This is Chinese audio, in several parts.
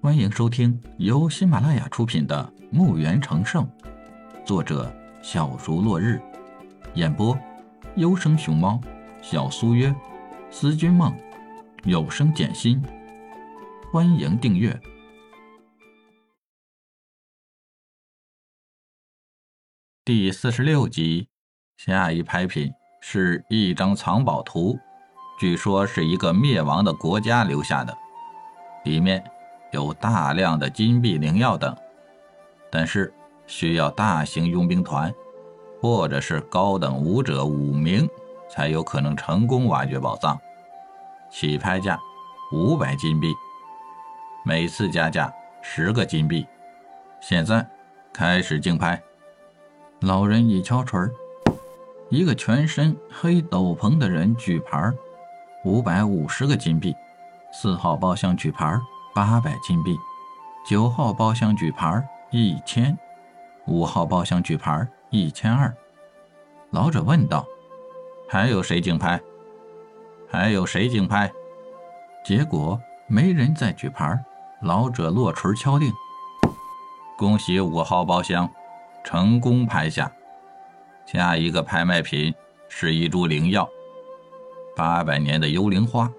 欢迎收听由喜马拉雅出品的《墓园成圣》，作者小竹落日，演播优生熊猫、小苏约、思君梦、有声简心。欢迎订阅第四十六集。下一拍品是一张藏宝图，据说是一个灭亡的国家留下的，里面有大量的金币、灵药等，但是需要大型佣兵团或者是高等武者五名才有可能成功挖掘宝藏。起拍价五百金币，每次加价十个金币。现在开始竞拍。老人一敲锤。一个全身黑斗篷的人举牌，五百五十个金币；四号包厢举牌，八百金币；九号包厢举牌，一千；五号包厢举牌，一千二。老者问道：“还有谁竞拍？还有谁竞拍？”结果没人再举牌。老者落锤敲定：“恭喜五号包厢成功拍下。”下一个拍卖品是一株灵药，八百年的幽灵花。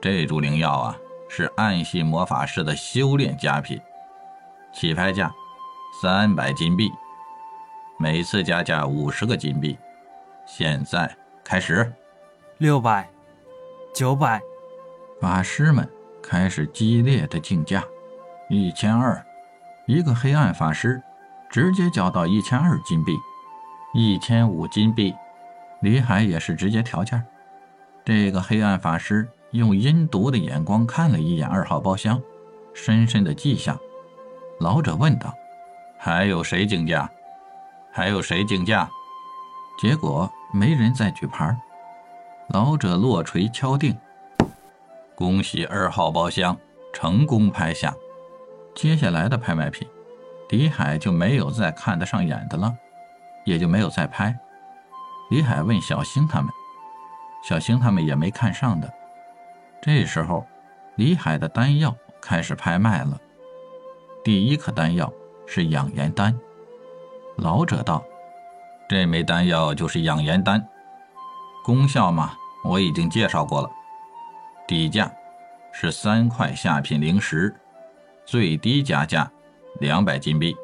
这株灵药啊，是暗系魔法师的修炼佳品。起拍价三百金币，每次加价五十个金币。现在开始，六百、九百，法师们开始激烈的竞价。一千二，一个黑暗法师直接交到一千二金币。一千五金币，李海也是直接调价。这个黑暗法师用阴毒的眼光看了一眼二号包厢，深深的记下。老者问道：“还有谁竞价？还有谁竞价？”结果没人再举牌。老者落锤敲定：“恭喜二号包厢成功拍下。”接下来的拍卖品，李海就没有再看得上眼的了。也就没有再拍。李海问小星他们，小星他们也没看上的。这时候，李海的丹药开始拍卖了。第一颗丹药是养颜丹。老者道：“这枚丹药就是养颜丹，功效嘛，我已经介绍过了。底价是三块下品灵石，最低加价两百金币。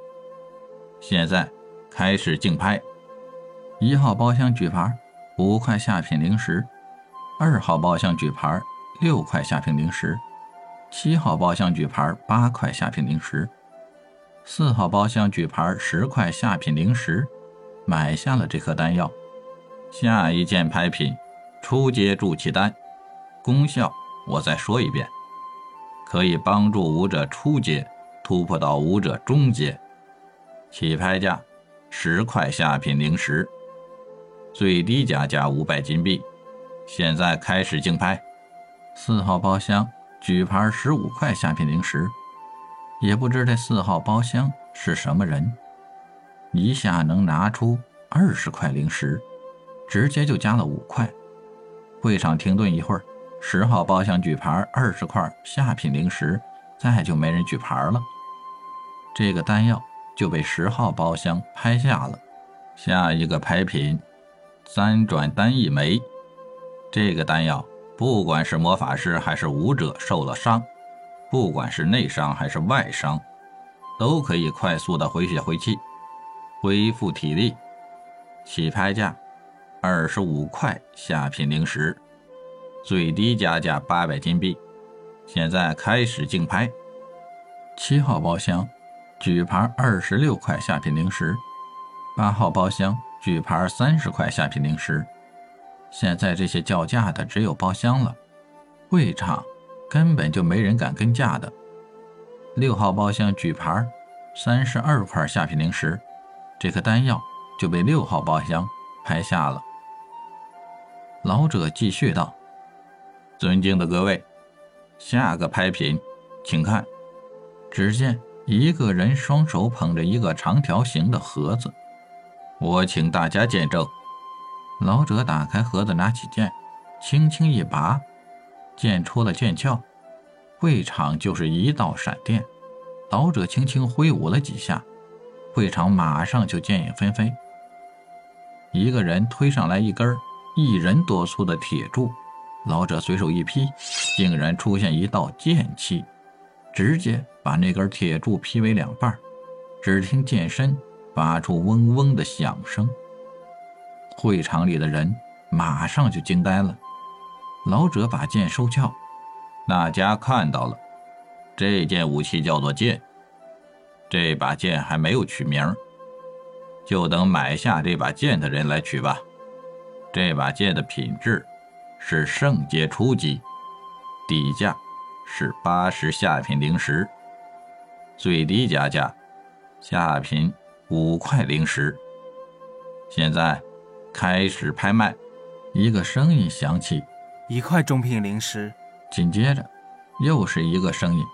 现在。”开始竞拍，一号包厢举牌五块下品灵石，二号包厢举牌六块下品灵石，七号包厢举牌八块下品灵石，四号包厢举牌十块下品灵石，买下了这颗丹药。下一件拍品，初阶筑气丹，功效我再说一遍，可以帮助武者初阶突破到武者中阶，起拍价。十块下品灵石，最低加价五百金币。现在开始竞拍。四号包厢举牌十五块下品灵石，也不知这四号包厢是什么人，一下能拿出二十块灵石，直接就加了五块。会场停顿一会儿，十号包厢举牌二十块下品灵石，再就没人举牌了。这个丹药。就被十号包厢拍下了。下一个拍品，三转丹一枚。这个丹药，不管是魔法师还是武者受了伤，不管是内伤还是外伤，都可以快速的回血回气，恢复体力。起拍价二十五块下品灵石，最低加价八百金币。现在开始竞拍。七号包厢。举牌二十六块下品灵石，八号包厢举牌三十块下品灵石。现在这些叫价的只有包厢了，会场根本就没人敢跟价的。六号包厢举牌三十二块下品灵石，这颗丹药就被六号包厢拍下了。老者继续道：“尊敬的各位，下个拍品，请看，只见。”一个人双手捧着一个长条形的盒子，我请大家见证。老者打开盒子，拿起剑，轻轻一拔，剑出了剑鞘，会场就是一道闪电，老者轻轻挥舞了几下，会场马上就剑影纷飞。一个人推上来一根一人多粗的铁柱，老者随手一劈，竟然出现一道剑气，直接把那根铁柱劈为两半。只听剑身发出嗡嗡的响声，会场里的人马上就惊呆了。老者把剑收鞘，大家看到了，这件武器叫做剑。这把剑还没有取名，就等买下这把剑的人来取吧。这把剑的品质是圣阶初级，底价是八十下品灵石，最低加价。下品五块灵石。现在开始拍卖。一个声音响起：“一块中品灵石。”紧接着，又是一个声音：“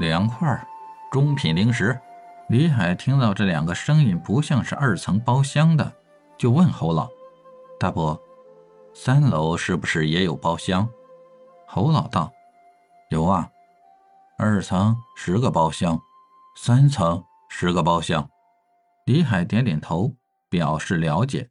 两块中品灵石。”李海听到这两个声音不像是二层包厢的，就问侯老：“大伯，三楼是不是也有包厢？”侯老道：“有啊，二层十个包厢，三层。”十个包厢，李海点点头，表示了解。